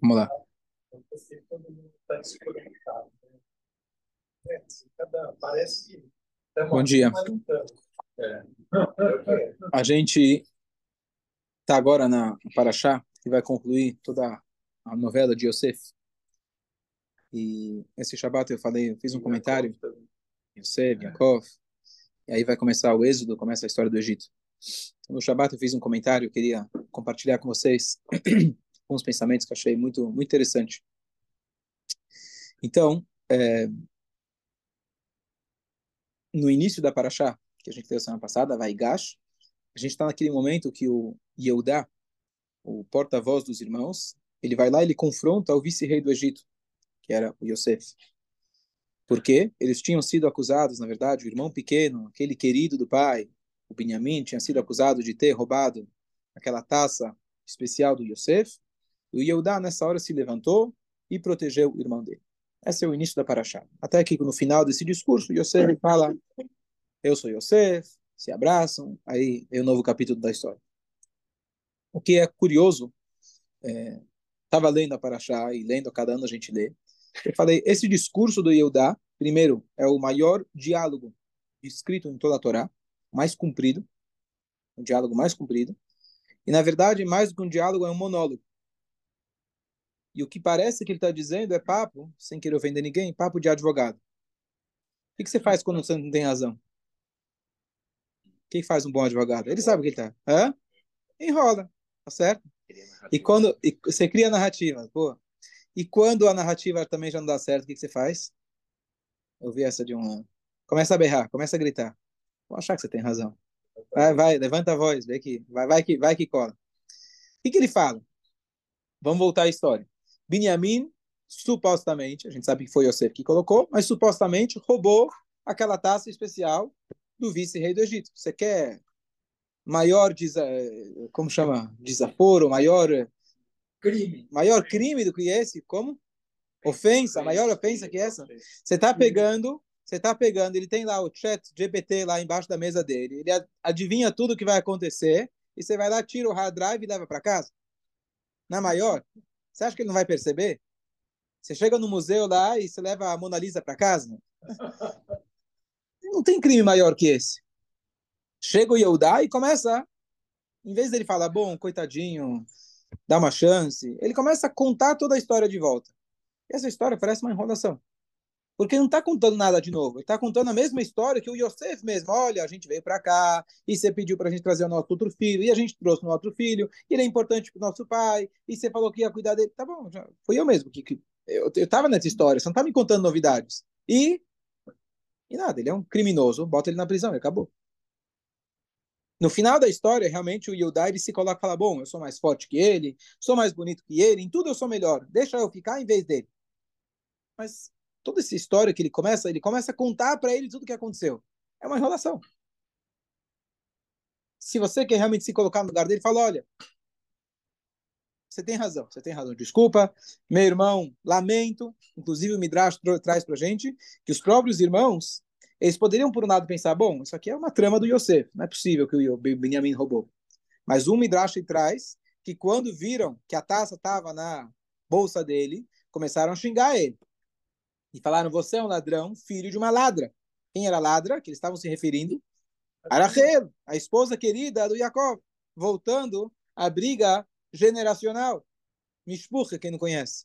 Vamos lá. Bom dia. A gente está agora na Paraxá, que vai concluir toda a novela de Yosef. E esse Shabbat eu falei, eu fiz um comentário, Yosef, Yaakov, e aí vai começar o êxodo, começa a história do Egito. No Shabbat eu fiz um comentário, queria compartilhar com vocês alguns pensamentos que achei muito, muito interessante. Então, é, no início da Paraxá, que a gente teve semana passada, vai Gash, a gente está naquele momento que o Yehudá, o porta-voz dos irmãos, ele vai lá e ele confronta o vice-rei do Egito, que era o Yosef. Porque eles tinham sido acusados, na verdade, o irmão pequeno, aquele querido do pai, o Benjamim, tinha sido acusado de ter roubado aquela taça especial do Yosef. E o Yehudá, nessa hora, se levantou e protegeu o irmão dele. Esse é o início da Paraxá. Até que no final desse discurso, Yosef fala: Eu sou Yosef, se abraçam, aí é o novo capítulo da história. O que é curioso, estava é, lendo a Paraxá e lendo cada ano a gente lê. Eu falei: esse discurso do Yehudá, primeiro, é o maior diálogo escrito em toda a Torá, mais comprido, um diálogo mais comprido. E na verdade, mais do que um diálogo, é um monólogo. E o que parece que ele está dizendo é papo, sem querer ofender ninguém, papo de advogado. O que, que você faz quando você não tem razão? O que faz um bom advogado? Ele sabe o que ele está. Enrola, tá certo? E quando e você cria narrativa, pô. E quando a narrativa também já não dá certo, o que, que você faz? Eu vi essa de um. Começa a berrar, começa a gritar. Vou achar que você tem razão. Vai, vai, levanta a voz, vê que vai, vai que vai que cola. O que, que ele fala? Vamos voltar à história. Binyamin, supostamente, a gente sabe que foi Yosef que colocou, mas supostamente roubou aquela taça especial do vice-rei do Egito. Você quer maior, como chama, desaforo, maior crime, maior crime do que esse? Como? Ofensa, maior ofensa que essa? Você está pegando, você está pegando, ele tem lá o chat GPT lá embaixo da mesa dele, ele adivinha tudo o que vai acontecer, e você vai lá, tira o hard drive e leva para casa? Na maior? Você acha que ele não vai perceber? Você chega no museu lá e você leva a Mona Lisa para casa? Não tem crime maior que esse. Chega o Yehudá e começa, em vez dele falar, bom, coitadinho, dá uma chance, ele começa a contar toda a história de volta. E essa história parece uma enrolação. Porque não está contando nada de novo. Ele está contando a mesma história que o Yosef mesmo. Olha, a gente veio para cá e você pediu para a gente trazer o nosso outro filho e a gente trouxe o nosso outro filho. E ele é importante para o nosso pai e você falou que ia cuidar dele. Tá bom, já fui eu mesmo que, que eu estava nessa história. Você não está me contando novidades. E e nada. Ele é um criminoso. Bota ele na prisão e acabou. No final da história, realmente o Yudai ele se coloca e fala: bom, eu sou mais forte que ele, sou mais bonito que ele, em tudo eu sou melhor. Deixa eu ficar em vez dele. Mas toda essa história que ele começa, ele começa a contar para ele tudo o que aconteceu. É uma enrolação. Se você quer realmente se colocar no lugar dele, fala: olha, você tem razão, você tem razão. Desculpa, meu irmão, lamento. Inclusive o Midrash traz para gente que os próprios irmãos, eles poderiam por um lado pensar: bom, isso aqui é uma trama do Yosef, não é possível que o Benjamin roubou. Mas o Midrash traz que quando viram que a taça estava na bolsa dele, começaram a xingar ele e falaram: Você é um ladrão, filho de uma ladra. Quem era ladra? Que eles estavam se referindo? A Rachel, a esposa querida do Jacob, voltando à briga generacional. Mishpucha, quem não conhece.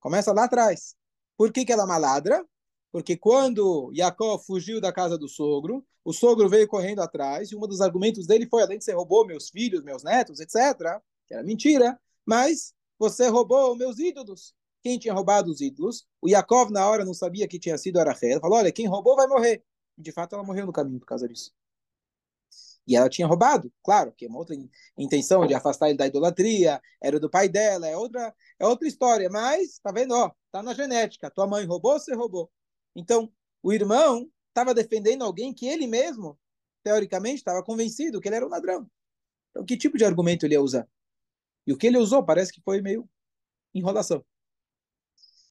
Começa lá atrás. Por que, que ela é uma ladra? Porque quando Jacob fugiu da casa do sogro, o sogro veio correndo atrás, e um dos argumentos dele foi: além de você roubou meus filhos, meus netos, etc., que era mentira, mas você roubou meus ídolos quem tinha roubado os ídolos. O Yaakov, na hora, não sabia que tinha sido a Rachel. Falou, olha, quem roubou vai morrer. E, de fato, ela morreu no caminho por causa disso. E ela tinha roubado, claro, que é uma outra intenção de afastar ele da idolatria, era do pai dela, é outra, é outra história. Mas, tá vendo, ó, tá na genética. Tua mãe roubou, você roubou. Então, o irmão estava defendendo alguém que ele mesmo, teoricamente, estava convencido que ele era um ladrão. Então, que tipo de argumento ele ia usar? E o que ele usou parece que foi meio enrolação.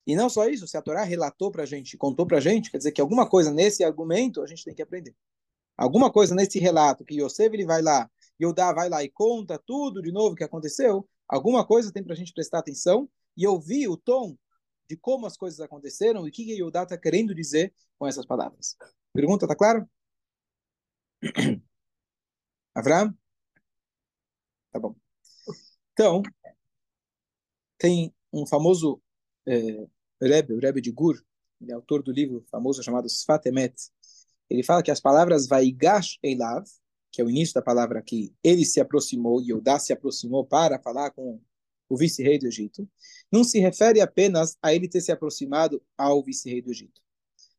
E não só isso, se a Torá relatou para a gente, contou para a gente, quer dizer que alguma coisa nesse argumento a gente tem que aprender. Alguma coisa nesse relato que Yosef ele vai lá Yodá vai lá e conta tudo de novo que aconteceu, alguma coisa tem para a gente prestar atenção e ouvir o tom de como as coisas aconteceram e o que Yodá está querendo dizer com essas palavras. Pergunta, tá claro? Avram? Tá bom. Então, tem um famoso é, Rebbe, o Rebbe de Gur, ele é autor do livro famoso chamado Sfat Emet. Ele fala que as palavras Vaigash Eilav, que é o início da palavra que ele se aproximou, e Yodá se aproximou para falar com o vice-rei do Egito, não se refere apenas a ele ter se aproximado ao vice-rei do Egito.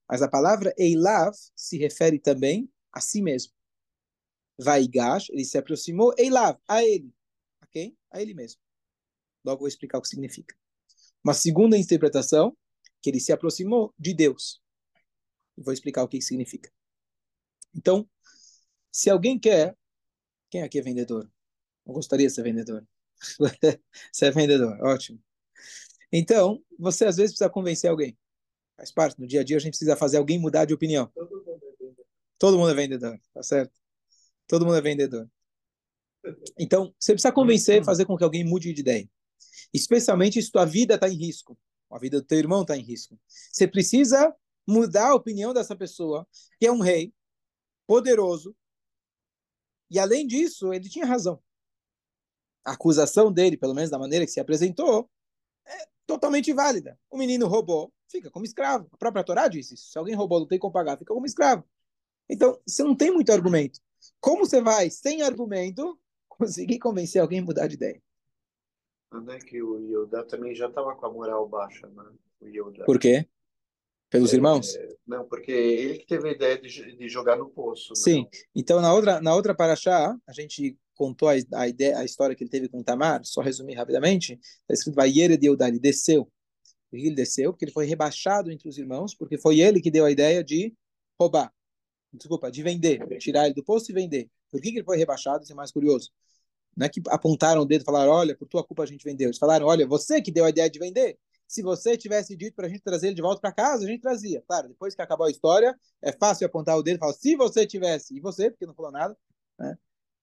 Mas a palavra Eilav se refere também a si mesmo. Vaigash, ele se aproximou, Eilav, a ele. Quem? A ele mesmo. Logo vou explicar o que significa. Uma segunda interpretação, que ele se aproximou de Deus. Vou explicar o que significa. Então, se alguém quer, quem aqui é vendedor? Eu gostaria de ser vendedor. você é vendedor, ótimo. Então, você às vezes precisa convencer alguém. Faz parte, no dia a dia a gente precisa fazer alguém mudar de opinião. Todo mundo é vendedor, tá certo? Todo mundo é vendedor. Então, você precisa convencer, fazer com que alguém mude de ideia. Especialmente se tua vida está em risco. A vida do teu irmão está em risco. Você precisa mudar a opinião dessa pessoa, que é um rei poderoso. E além disso, ele tinha razão. A acusação dele, pelo menos da maneira que se apresentou, é totalmente válida. O menino roubou, fica como escravo. A própria Torá diz isso. Se alguém roubou, não tem como pagar, fica como escravo. Então, você não tem muito argumento. Como você vai, sem argumento, conseguir convencer alguém a mudar de ideia? Né, que o Yoda também já estava com a moral baixa, né? O Yoda. Por quê? Pelos é, irmãos? Não, porque ele que teve a ideia de, de jogar no poço. Né? Sim. Né? Então, na outra, na outra paraxá, a gente contou a, a, ideia, a história que ele teve com Tamar, só resumir rapidamente, está escrito, vai de Eudá, ele desceu. Ele desceu porque ele foi rebaixado entre os irmãos, porque foi ele que deu a ideia de roubar. Desculpa, de vender, tirar ele do poço e vender. Por que, que ele foi rebaixado? Isso é mais curioso. Não é que apontaram o dedo e falaram, olha, por tua culpa a gente vendeu. Eles falaram, olha, você que deu a ideia de vender. Se você tivesse dito para a gente trazer ele de volta para casa, a gente trazia. Claro, depois que acabou a história, é fácil apontar o dedo e falar, se você tivesse, e você, porque não falou nada. Né?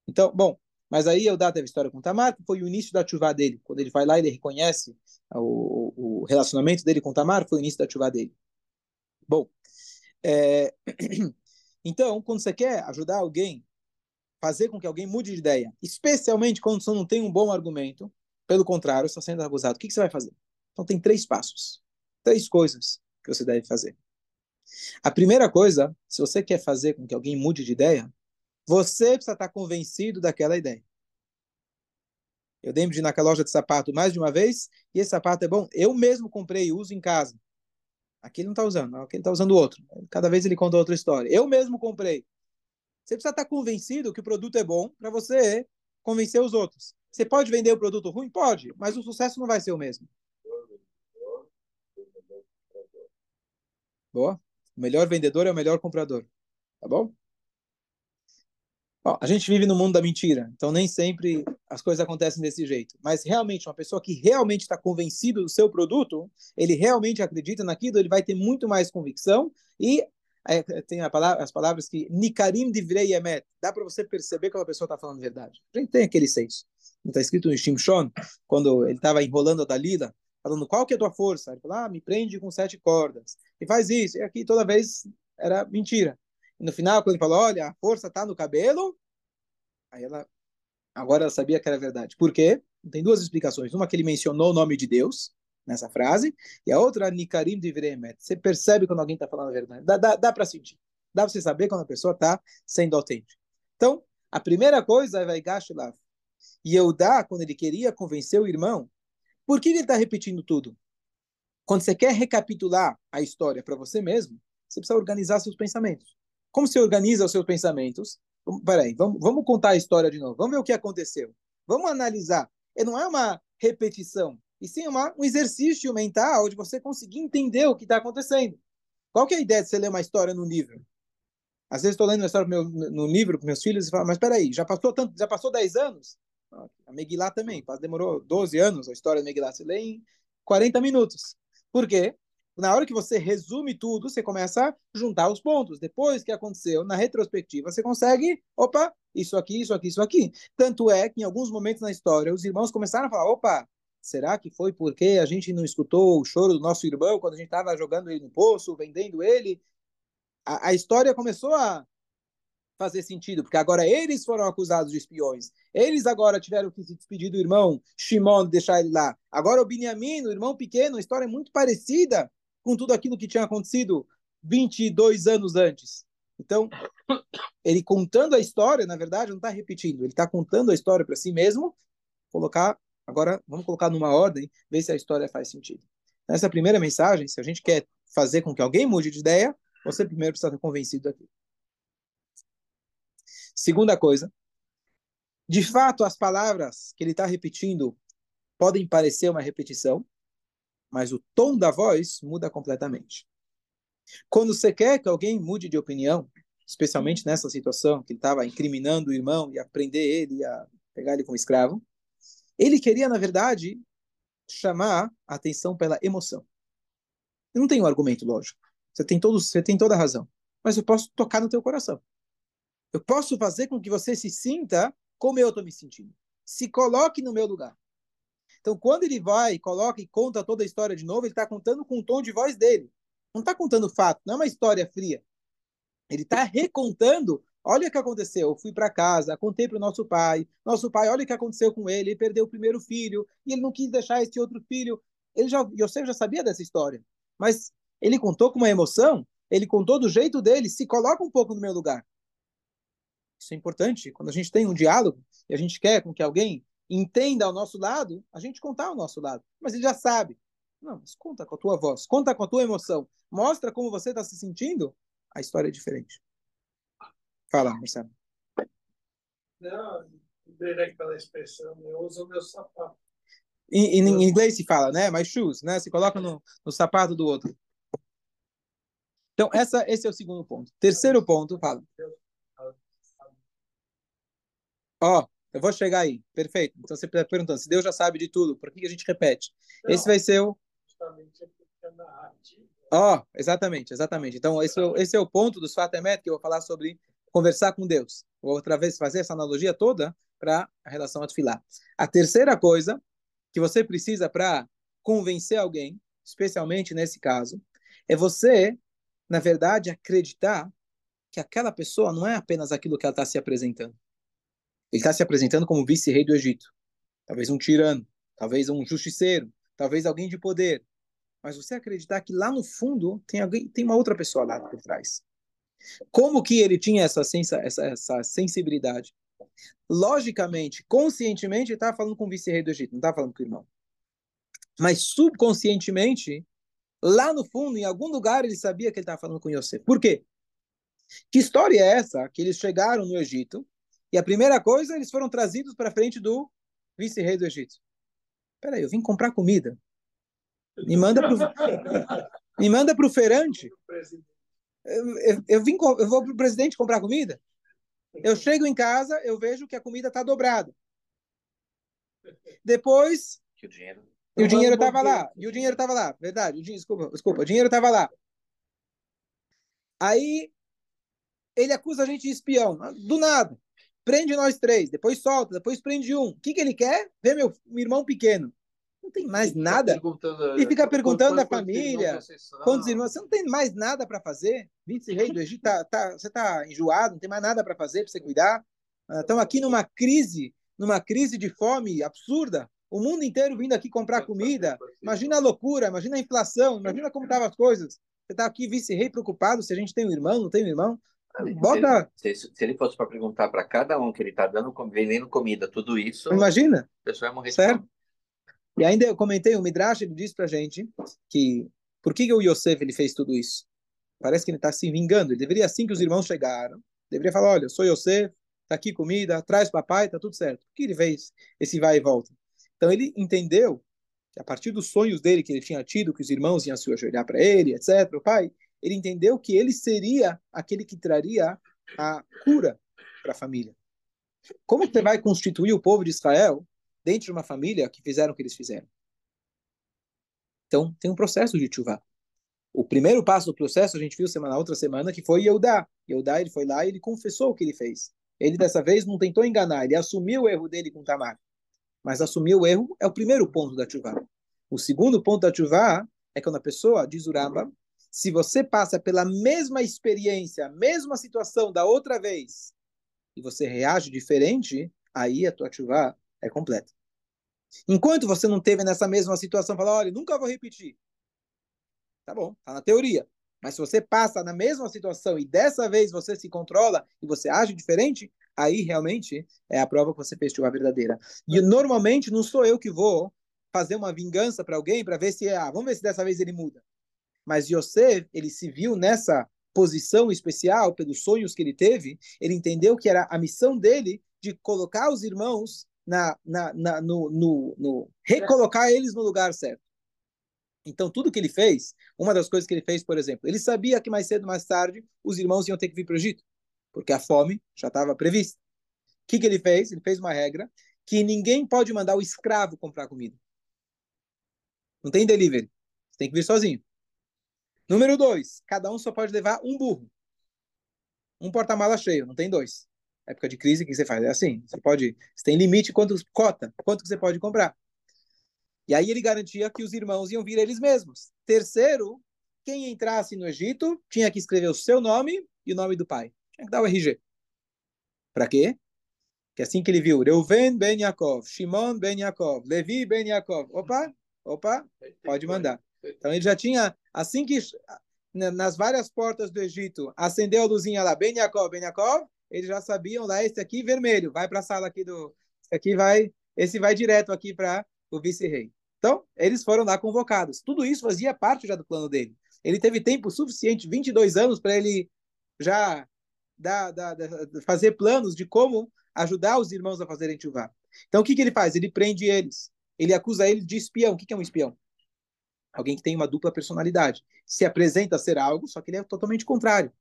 Então, bom, mas aí Eudá teve história com Tamar, que foi o início da chuva dele. Quando ele vai lá, ele reconhece o, o relacionamento dele com Tamar, foi o início da chuva dele. Bom, é... então, quando você quer ajudar alguém fazer com que alguém mude de ideia, especialmente quando você não tem um bom argumento, pelo contrário, está sendo acusado, o que, que você vai fazer? Então tem três passos, três coisas que você deve fazer. A primeira coisa, se você quer fazer com que alguém mude de ideia, você precisa estar convencido daquela ideia. Eu lembro de ir naquela loja de sapato mais de uma vez, e esse sapato é bom. Eu mesmo comprei e uso em casa. Aqui ele não está usando, aqui ele está usando outro. Cada vez ele conta outra história. Eu mesmo comprei. Você precisa estar convencido que o produto é bom para você convencer os outros. Você pode vender o produto ruim? Pode, mas o sucesso não vai ser o mesmo. Boa. O melhor vendedor é o melhor comprador. Tá bom? Bom, a gente vive no mundo da mentira, então nem sempre as coisas acontecem desse jeito. Mas realmente, uma pessoa que realmente está convencido do seu produto, ele realmente acredita naquilo, ele vai ter muito mais convicção e tem palavra, as palavras que Nikarim divrei emet. Dá para você perceber quando a pessoa está falando verdade. A gente tem aquele senso. Está escrito em Shimshon, quando ele estava enrolando a Dalila, falando qual que é a tua força? Ele falou, ah, me prende com sete cordas. E faz isso. E aqui toda vez era mentira. E no final, quando ele falou, olha, a força está no cabelo, aí ela, agora ela sabia que era verdade. Por quê? Tem duas explicações. Uma que ele mencionou o nome de Deus, nessa frase, e a outra, Nikarim de Vremet. Você percebe quando alguém está falando a verdade. Dá, dá, dá para sentir. Dá para você saber quando a pessoa está sendo autêntica. Então, a primeira coisa é lá. E Eudá, quando ele queria convencer o irmão, por que ele está repetindo tudo? Quando você quer recapitular a história para você mesmo, você precisa organizar seus pensamentos. Como você organiza os seus pensamentos? Peraí, vamos, vamos contar a história de novo. Vamos ver o que aconteceu. Vamos analisar. E não é uma repetição e sim uma, um exercício mental de você conseguir entender o que está acontecendo. Qual que é a ideia de você ler uma história no livro? Às vezes estou lendo uma história meu, no livro com meus filhos e falo, mas espera aí, já passou tanto, já passou 10 anos? A Megillah também, demorou 12 anos a história da Megillah, você lê em 40 minutos. Por quê? Na hora que você resume tudo, você começa a juntar os pontos. Depois que aconteceu, na retrospectiva, você consegue, opa, isso aqui, isso aqui, isso aqui. Tanto é que em alguns momentos na história, os irmãos começaram a falar, opa, será que foi porque a gente não escutou o choro do nosso irmão quando a gente estava jogando ele no poço, vendendo ele? A, a história começou a fazer sentido, porque agora eles foram acusados de espiões. Eles agora tiveram que se despedir do irmão Shimon, deixar ele lá. Agora o Binyamin, o irmão pequeno, a história é muito parecida com tudo aquilo que tinha acontecido 22 anos antes. Então, ele contando a história, na verdade, não está repetindo, ele está contando a história para si mesmo. Colocar, agora, vamos colocar numa ordem, ver se a história faz sentido. Nessa primeira mensagem, se a gente quer fazer com que alguém mude de ideia, você primeiro precisa estar convencido daquilo. Segunda coisa, de fato, as palavras que ele está repetindo podem parecer uma repetição, mas o tom da voz muda completamente. Quando você quer que alguém mude de opinião, especialmente nessa situação que ele estava incriminando o irmão e a prender ele, a pegar ele como escravo, ele queria, na verdade, chamar a atenção pela emoção. Eu não tenho um argumento lógico. Você tem, todo, você tem toda a razão. Mas eu posso tocar no teu coração. Eu posso fazer com que você se sinta como eu estou me sentindo. Se coloque no meu lugar. Então, quando ele vai, coloca e conta toda a história de novo, ele está contando com o tom de voz dele. Não está contando fato, não é uma história fria. Ele está recontando. Olha o que aconteceu. Eu fui para casa, contei para o nosso pai. Nosso pai, olha o que aconteceu com ele. Ele perdeu o primeiro filho e ele não quis deixar esse outro filho. Ele já, Yosef já sabia dessa história, mas ele contou com uma emoção. Ele contou do jeito dele. Se coloca um pouco no meu lugar. Isso é importante. Quando a gente tem um diálogo e a gente quer com que alguém entenda ao nosso lado, a gente contar ao nosso lado. Mas ele já sabe. Não, mas conta com a tua voz, conta com a tua emoção. Mostra como você está se sentindo. A história é diferente. Fala, Marcelo. Não, direi pela expressão, eu uso o meu sapato. Em, em, inglês se fala, né? My shoes, né? Se coloca no, no sapato do outro. Então, essa, esse é o segundo ponto. Terceiro ponto, fala. Ó, oh, eu vou chegar aí. Perfeito. Então você está perguntando, se Deus já sabe de tudo, por que a gente repete? Não, esse vai ser o. Ó, oh, exatamente, exatamente. Então, esse, é, esse é o ponto do Sfatemet que eu vou falar sobre conversar com Deus. Outra vez fazer essa analogia toda para a relação a Tfilá. A terceira coisa que você precisa para convencer alguém, especialmente nesse caso, é você, na verdade, acreditar que aquela pessoa não é apenas aquilo que ela está se apresentando. Ele está se apresentando como vice-rei do Egito. Talvez um tirano, talvez um justiceiro, talvez alguém de poder. Mas você acreditar que lá no fundo tem alguém, tem uma outra pessoa lá por trás. Como que ele tinha essa, sensa, essa, essa sensibilidade? Logicamente, conscientemente, ele estava falando com o vice-rei do Egito, não estava falando com o irmão. Mas subconscientemente, lá no fundo, em algum lugar, ele sabia que ele estava falando com Yosef. Por quê? Que história é essa que eles chegaram no Egito e a primeira coisa, eles foram trazidos para frente do vice-rei do Egito. Peraí, eu vim comprar comida. Me manda pro, me manda pro feirante. Eu, eu, eu, vim, eu vou pro presidente comprar comida. Eu chego em casa, eu vejo que a comida está dobrada. Depois. Que o dinheiro. E o dinheiro estava lá. E o dinheiro estava lá. Verdade. O desculpa, desculpa. O dinheiro estava lá. Aí ele acusa a gente de espião. Do nada prende nós três, depois solta, depois prende um. O que, que ele quer? Ver meu, meu irmão pequeno. Não tem mais e nada. E fica perguntando da família, quantos irmãos. Você não tem mais nada para fazer? Vice-rei do Egito, tá, tá, você está enjoado, não tem mais nada para fazer, para você cuidar. Estamos aqui numa crise, numa crise de fome absurda. O mundo inteiro vindo aqui comprar comida. Imagina a loucura, imagina a inflação, imagina como estavam as coisas. Você está aqui vice-rei preocupado se a gente tem um irmão, não tem um irmão. Bota. Se, se, se ele fosse para perguntar para cada um que ele está dando, vendendo comida, tudo isso. Imagina. A pessoa ia morrer certo? E ainda eu comentei, o Midrash ele disse para gente que por que, que o Yosef ele fez tudo isso? Parece que ele está se vingando. Ele deveria, assim que os irmãos chegaram, deveria falar: olha, sou Yosef, está aqui comida, traz papai, está tudo certo. Por que ele fez esse vai e volta? Então ele entendeu que a partir dos sonhos dele que ele tinha tido, que os irmãos iam se ajoelhar para ele, etc., o pai, ele entendeu que ele seria aquele que traria a cura para a família. Como você vai constituir o povo de Israel dentro de uma família que fizeram o que eles fizeram? Então, tem um processo de chuva. O primeiro passo do processo, a gente viu semana outra semana, que foi Yehudá. Yehudá, ele foi lá e ele confessou o que ele fez. Ele, dessa vez, não tentou enganar, ele assumiu o erro dele com Tamar. Mas assumir o erro é o primeiro ponto da chuva. O segundo ponto da chuva é quando a pessoa, diz Uramba, se você passa pela mesma experiência, a mesma situação da outra vez, e você reage diferente, aí a tua chuva é completa. Enquanto você não teve nessa mesma situação, fala, olha, nunca vou repetir. Tá bom, tá na teoria. Mas se você passa na mesma situação e dessa vez você se controla e você age diferente, aí realmente é a prova que você fez chuva verdadeira. E normalmente não sou eu que vou fazer uma vingança para alguém para ver se, ah, vamos ver se dessa vez ele muda. Mas Yosef, ele se viu nessa posição especial pelos sonhos que ele teve, ele entendeu que era a missão dele de colocar os irmãos na, na, na no, no, no, recolocar eles no lugar certo. Então, tudo que ele fez, uma das coisas que ele fez, por exemplo, ele sabia que mais cedo mais tarde os irmãos iam ter que vir para o Egito, porque a fome já estava prevista. O que, que ele fez? Ele fez uma regra que ninguém pode mandar o escravo comprar comida. Não tem delivery. Você tem que vir sozinho. Número dois, cada um só pode levar um burro. Um porta-mala cheio, não tem dois. Época de crise, o que você faz? É assim, você pode, você tem limite quanto cota, quanto que você pode comprar. E aí ele garantia que os irmãos iam vir eles mesmos. Terceiro, quem entrasse no Egito tinha que escrever o seu nome e o nome do pai. Tinha que dar o RG. Para quê? Que assim que ele viu, Reuven ben Yaakov, Shimon ben Yaakov, Levi ben Yaakov. Opa, opa, pode mandar. Então ele já tinha, assim que nas várias portas do Egito acendeu a luzinha lá, Ben Yaakov, Ben Yaakov, eles já sabiam lá, esse aqui vermelho, vai para a sala aqui do, esse aqui vai, esse vai direto aqui para o vice-rei. Então, eles foram lá convocados. Tudo isso fazia parte já do plano dele. Ele teve tempo suficiente, 22 anos, para ele já dar, dar, fazer planos de como ajudar os irmãos a fazerem chuvá. Então, o que, que ele faz? Ele prende eles. Ele acusa eles de espião. O que, que é um espião? Alguém que tem uma dupla personalidade. Se apresenta a ser algo, só que ele é totalmente contrário.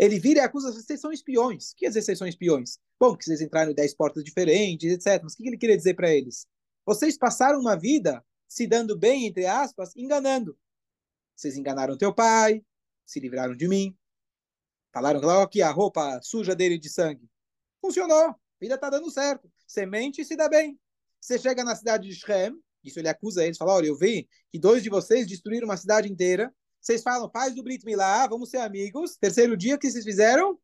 Ele vira e acusa, vocês são espiões. O que quer dizer vocês são espiões? Bom, que vocês entraram em 10 portas diferentes, etc. Mas o que ele queria dizer para eles? Vocês passaram uma vida se dando bem, entre aspas, enganando. Vocês enganaram teu pai, se livraram de mim. Falaram lá que a roupa suja dele de sangue. Funcionou. A vida está dando certo. Semente se dá bem. Você chega na cidade de Shem, isso ele acusa eles, fala, olha, eu vi que dois de vocês destruíram uma cidade inteira. Vocês falam, faz do Brit Milá, vamos ser amigos. Terceiro dia, que vocês fizeram?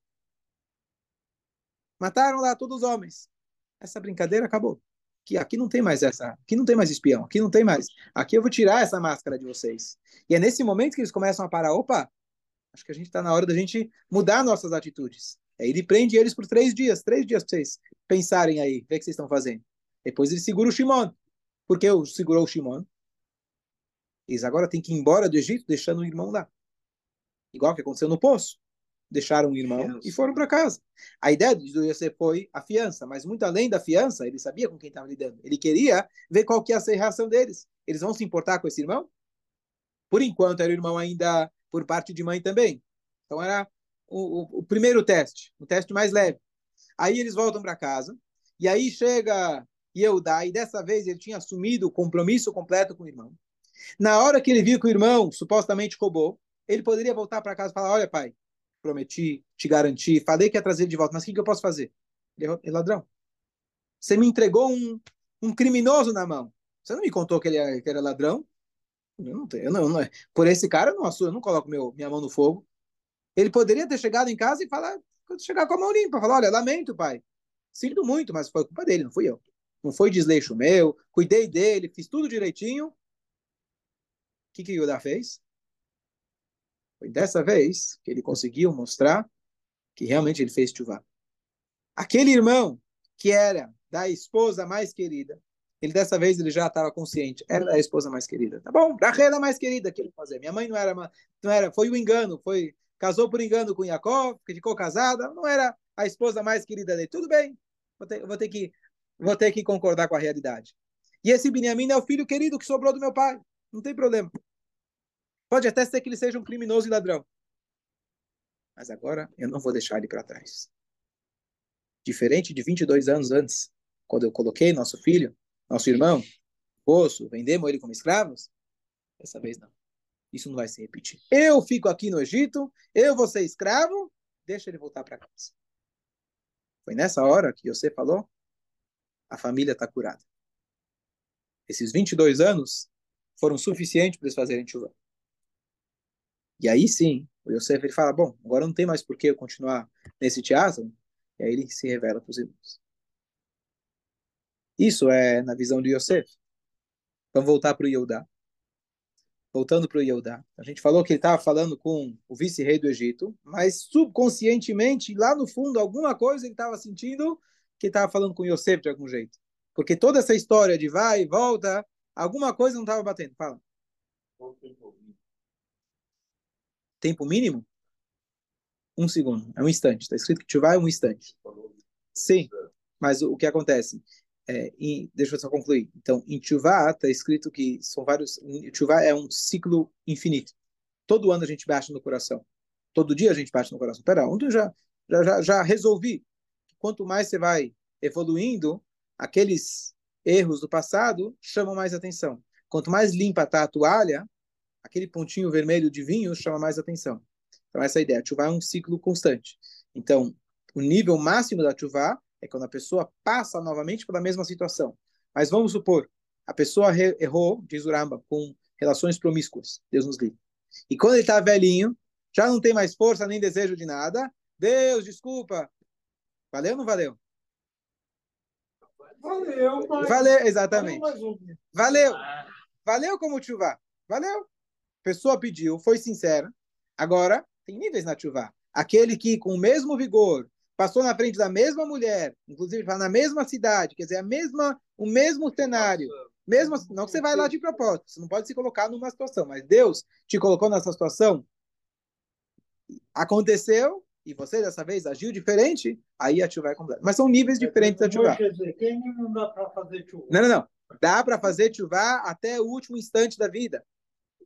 Mataram lá todos os homens. Essa brincadeira acabou que aqui não tem mais essa, aqui não tem mais espião, aqui não tem mais. Aqui eu vou tirar essa máscara de vocês. E é nesse momento que eles começam a parar, opa, acho que a gente está na hora da gente mudar nossas atitudes. Aí ele prende eles por três dias, três dias para vocês pensarem aí, ver o que vocês estão fazendo. Depois ele segura o Shimon. Por que segurou o Shimon? Eles agora têm que ir embora do Egito, deixando o irmão lá. Igual que aconteceu no poço deixaram o irmão fiança. e foram para casa. A ideia do Yosef foi a fiança, mas muito além da fiança, ele sabia com quem estava lidando. Ele queria ver qual que ia ser a reação deles. Eles vão se importar com esse irmão? Por enquanto, era o irmão ainda por parte de mãe também. Então, era o, o, o primeiro teste, o teste mais leve. Aí eles voltam para casa, e aí chega Yehudá, e dessa vez ele tinha assumido o compromisso completo com o irmão. Na hora que ele viu que o irmão supostamente roubou, ele poderia voltar para casa e falar: Olha, pai, prometi, te garanti, falei que ia trazer ele de volta, mas o que, que eu posso fazer? Ele é ladrão. Você me entregou um, um criminoso na mão. Você não me contou que ele era, que era ladrão? Eu não tenho, eu não, não, por esse cara, eu não, eu não coloco meu, minha mão no fogo. Ele poderia ter chegado em casa e falar, chegar com a mão limpa, falar, olha, lamento, pai. Sinto muito, mas foi culpa dele, não fui eu. Não foi desleixo meu, cuidei dele, fiz tudo direitinho. Que que Yudá fez? Foi dessa vez que ele conseguiu mostrar que realmente ele fez chuva. Aquele irmão que era da esposa mais querida, ele dessa vez ele já estava consciente, era da esposa mais querida. Tá bom, Rachel a mais querida que ele fazer. Minha mãe não era, não era, foi o um engano, foi casou por engano com Jacob, ficou casada, não era a esposa mais querida dele. Tudo bem, vou ter, vou ter que vou ter que concordar com a realidade. E esse Benjamin é o filho querido que sobrou do meu pai. Não tem problema. Pode até ser que ele seja um criminoso e ladrão. Mas agora eu não vou deixar ele para trás. Diferente de 22 anos antes, quando eu coloquei nosso filho, nosso irmão, poço, vendemos ele como escravos, dessa vez não. isso não vai se repetir. Eu fico aqui no Egito, eu vou ser escravo, deixa ele voltar para casa. Foi nessa hora que você falou, a família está curada. Esses 22 anos foram suficientes para eles fazerem chuva. E aí sim, o Yosef ele fala, bom, agora não tem mais por que eu continuar nesse teatro. E aí ele se revela para os irmãos. Isso é na visão de Yosef. Vamos voltar para o Yehudá. Voltando para o Yehudá. A gente falou que ele estava falando com o vice-rei do Egito, mas subconscientemente, lá no fundo, alguma coisa ele estava sentindo que estava falando com Yosef de algum jeito. Porque toda essa história de vai e volta, alguma coisa não estava batendo. Fala. Tempo mínimo? Um segundo. É um instante. Está escrito que Tchuvá é um instante. Sim. Mas o, o que acontece? É, em, deixa eu só concluir. Então, em Tchuvá está escrito que são vários. Tchuvá é um ciclo infinito. Todo ano a gente baixa no coração. Todo dia a gente baixa no coração. Pera, ontem eu já, já, já, já resolvi. Quanto mais você vai evoluindo, aqueles erros do passado chamam mais atenção. Quanto mais limpa está a toalha, aquele pontinho vermelho de vinho chama mais atenção. Então, essa é a ideia. A chuva é um ciclo constante. Então, o nível máximo da chuva é quando a pessoa passa novamente pela mesma situação. Mas vamos supor, a pessoa errou, diz o Ramba, com relações promíscuas. Deus nos livre. E quando ele está velhinho, já não tem mais força nem desejo de nada. Deus, desculpa. Valeu ou não valeu? Valeu, mas... Valeu, exatamente. Valeu. Valeu como chuva. Valeu pessoa pediu, foi sincera. Agora, tem níveis na chuva. Aquele que, com o mesmo vigor, passou na frente da mesma mulher, inclusive na mesma cidade, quer dizer, a mesma, o mesmo cenário. Mesmo, não que você vai lá de propósito, você não pode se colocar numa situação, mas Deus te colocou nessa situação. Aconteceu, e você dessa vez agiu diferente, aí a chuva é completa. Mas são níveis diferentes da chuva. Não fazer chuva. Não, não, não. Dá para fazer chuva até o último instante da vida.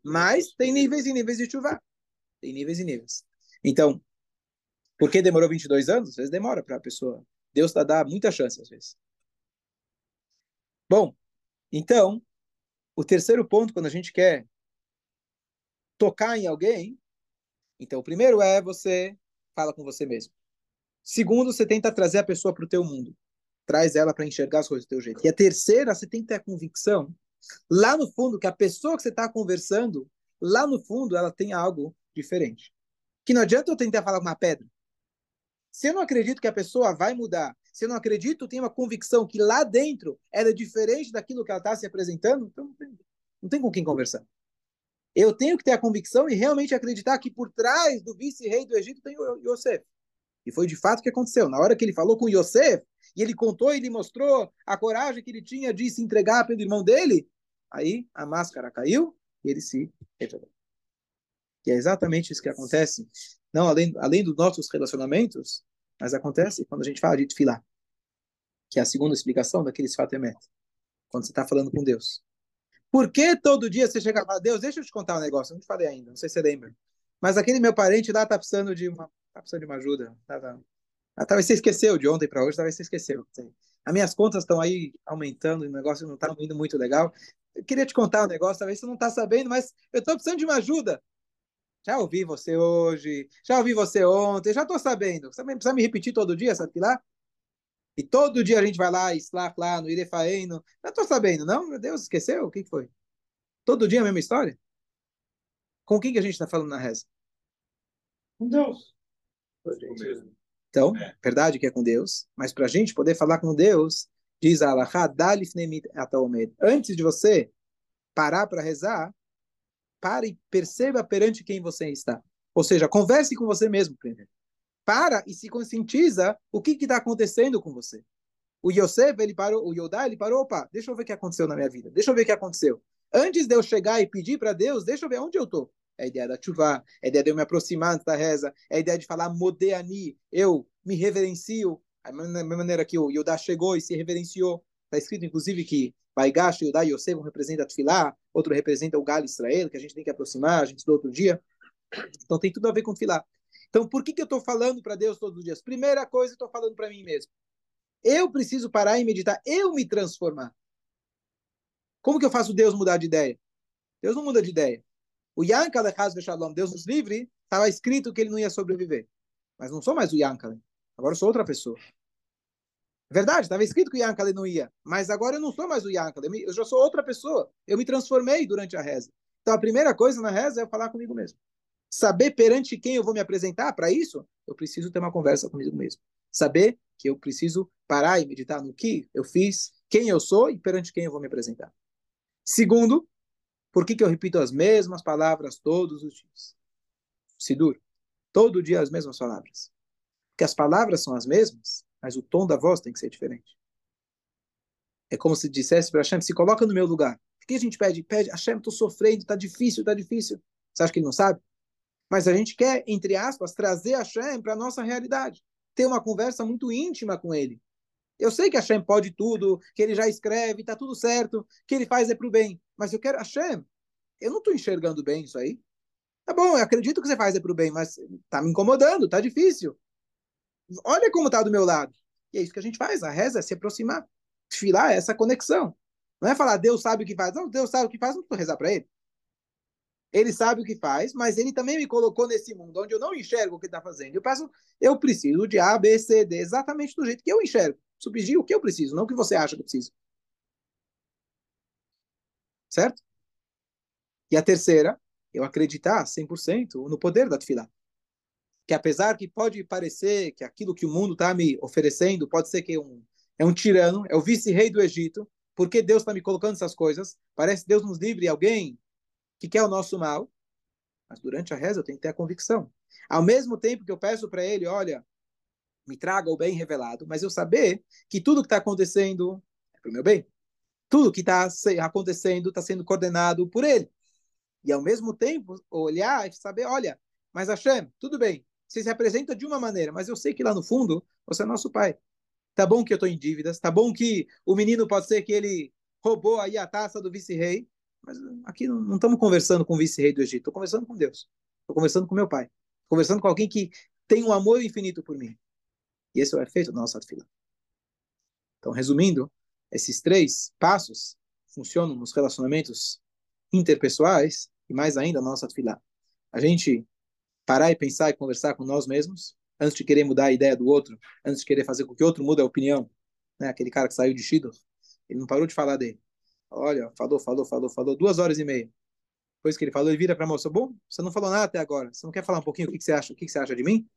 Mas tem níveis e níveis de chuva. Tem níveis e níveis. Então, por que demorou 22 anos? Às vezes demora para a pessoa. Deus está dá muita chance às vezes. Bom, então, o terceiro ponto, quando a gente quer tocar em alguém, então, o primeiro é você fala com você mesmo. Segundo, você tenta trazer a pessoa para o teu mundo. Traz ela para enxergar as coisas do teu jeito. E a terceira, você tem que ter a convicção lá no fundo, que a pessoa que você está conversando, lá no fundo, ela tem algo diferente. Que não adianta eu tentar falar com uma pedra. Se eu não acredito que a pessoa vai mudar, se eu não acredito, tenho uma convicção que lá dentro ela é diferente daquilo que ela está se apresentando, então não tem, não tem com quem conversar. Eu tenho que ter a convicção e realmente acreditar que por trás do vice-rei do Egito tem o Yosef. E foi de fato o que aconteceu. Na hora que ele falou com Yosef, e ele contou e ele mostrou a coragem que ele tinha de se entregar pelo irmão dele, aí a máscara caiu e ele se revelou. E é exatamente isso que acontece, não além, além dos nossos relacionamentos, mas acontece quando a gente fala de tefilá, que é a segunda explicação daqueles fatemet, quando você está falando com Deus. Por que todo dia você chega e fala, Deus, deixa eu te contar um negócio, eu não te falei ainda, não sei se você lembra, mas aquele meu parente lá está precisando de uma, tá precisando de uma ajuda, tá, tá, ah, talvez você esqueceu de ontem para hoje, talvez você esqueceu. As minhas contas estão aí aumentando, o negócio não está indo muito legal. Eu queria te contar um negócio, talvez você não está sabendo, mas eu estou precisando de uma ajuda. Já ouvi você hoje, já ouvi você ontem, já estou sabendo. Você precisa me repetir todo dia, sabe lá? E todo dia a gente vai lá, Islaf lá, no Irefaeno. Já estou sabendo, não? Meu Deus, esqueceu? O que foi? Todo dia a mesma história? Com quem que a gente está falando na reza? Com Deus. Então, é. verdade que é com Deus, mas para a gente poder falar com Deus, diz Allah, antes de você parar para rezar, pare e perceba perante quem você está. Ou seja, converse com você mesmo primeiro. Para e se conscientiza o que está acontecendo com você. O Yosef, ele parou, o Yodá, ele parou, opa, deixa eu ver o que aconteceu na minha vida, deixa eu ver o que aconteceu. Antes de eu chegar e pedir para Deus, deixa eu ver onde eu estou é a ideia da chuva, é a ideia de eu me aproximar antes da reza, é a ideia de falar modeani, eu me reverencio, da mesma maneira que o Yodá chegou e se reverenciou. Está escrito, inclusive, que Baigash, Yodá e Yosef um representa Tfilá, outro representa o Gal Israel, que a gente tem que aproximar, a gente estudou outro dia. Então tem tudo a ver com Tfilá. Então, por que, que eu estou falando para Deus todos os dias? Primeira coisa, estou falando para mim mesmo. Eu preciso parar e meditar, eu me transformar. Como que eu faço Deus mudar de ideia? Deus não muda de ideia. O Yankale Hazve Shalom, Deus nos livre, estava escrito que ele não ia sobreviver. Mas não sou mais o Yankale. Agora eu sou outra pessoa. É verdade, estava escrito que o Yankale não ia. Mas agora eu não sou mais o Yankale. Eu já sou outra pessoa. Eu me transformei durante a reza. Então a primeira coisa na reza é falar comigo mesmo. Saber perante quem eu vou me apresentar, para isso, eu preciso ter uma conversa comigo mesmo. Saber que eu preciso parar e meditar no que eu fiz, quem eu sou e perante quem eu vou me apresentar. Segundo, por que, que eu repito as mesmas palavras todos os dias? Sidur, todo dia as mesmas palavras. Porque as palavras são as mesmas, mas o tom da voz tem que ser diferente. É como se dissesse para Hashem, se coloca no meu lugar. O que a gente pede? Pede, Hashem, estou sofrendo, está difícil, está difícil. Você acha que ele não sabe? Mas a gente quer, entre aspas, trazer Hashem para a nossa realidade. Ter uma conversa muito íntima com ele. Eu sei que Hashem pode tudo, que ele já escreve, está tudo certo, que ele faz é para o bem. Mas eu quero, Hashem, eu não estou enxergando bem isso aí. Tá bom, eu acredito que você faz é para o bem, mas está me incomodando, está difícil. Olha como está do meu lado. E é isso que a gente faz, a reza é se aproximar. Filar é essa conexão. Não é falar, Deus sabe o que faz. Não, Deus sabe o que faz, não estou rezar para ele. Ele sabe o que faz, mas ele também me colocou nesse mundo onde eu não enxergo o que está fazendo. Eu peço, eu preciso de A, B, C, D, exatamente do jeito que eu enxergo. Subsidi o que eu preciso, não o que você acha que eu preciso. Certo? E a terceira, eu acreditar 100% no poder da tefilá. Que apesar que pode parecer que aquilo que o mundo está me oferecendo pode ser que é um, é um tirano, é o vice-rei do Egito, porque Deus está me colocando essas coisas? Parece Deus nos livre alguém que quer o nosso mal, mas durante a reza eu tenho que ter a convicção. Ao mesmo tempo que eu peço para ele, olha, me traga o bem revelado, mas eu saber que tudo que está acontecendo é para o meu bem. Tudo que está acontecendo está sendo coordenado por ele. E ao mesmo tempo olhar e saber, olha, mas Hashem, tudo bem, você se apresenta de uma maneira, mas eu sei que lá no fundo você é nosso pai. Tá bom que eu estou em dívidas, tá bom que o menino pode ser que ele roubou aí a taça do vice-rei, mas aqui não, não estamos conversando com o vice-rei do Egito, estou conversando com Deus. Estou conversando com meu pai. Estou conversando com alguém que tem um amor infinito por mim. E esse é o efeito da nossa fila. Então, resumindo, esses três passos funcionam nos relacionamentos interpessoais e mais ainda na nossa fila. A gente parar e pensar e conversar com nós mesmos, antes de querer mudar a ideia do outro, antes de querer fazer com que o outro mude a opinião. Né? Aquele cara que saiu de Shido, ele não parou de falar dele. Olha, falou, falou, falou, falou, duas horas e meia. Depois que ele falou, ele vira para a moça, bom, você não falou nada até agora. Você não quer falar um pouquinho o que, que você acha? O que, que você acha de mim?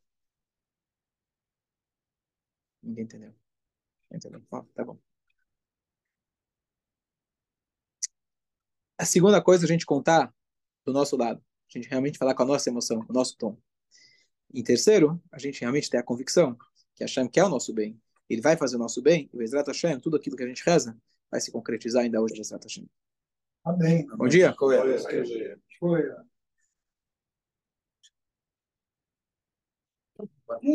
Ninguém entendeu. Entendeu? tá bom. A segunda coisa a gente contar do nosso lado. A gente realmente falar com a nossa emoção, com o nosso tom. Em terceiro, a gente realmente ter a convicção que Hashem quer o nosso bem. Ele vai fazer o nosso bem. O Ezrat Hashem, tudo aquilo que a gente reza, vai se concretizar ainda hoje, Bezat Hashem. Amém. Bom dia. Foi. Foi.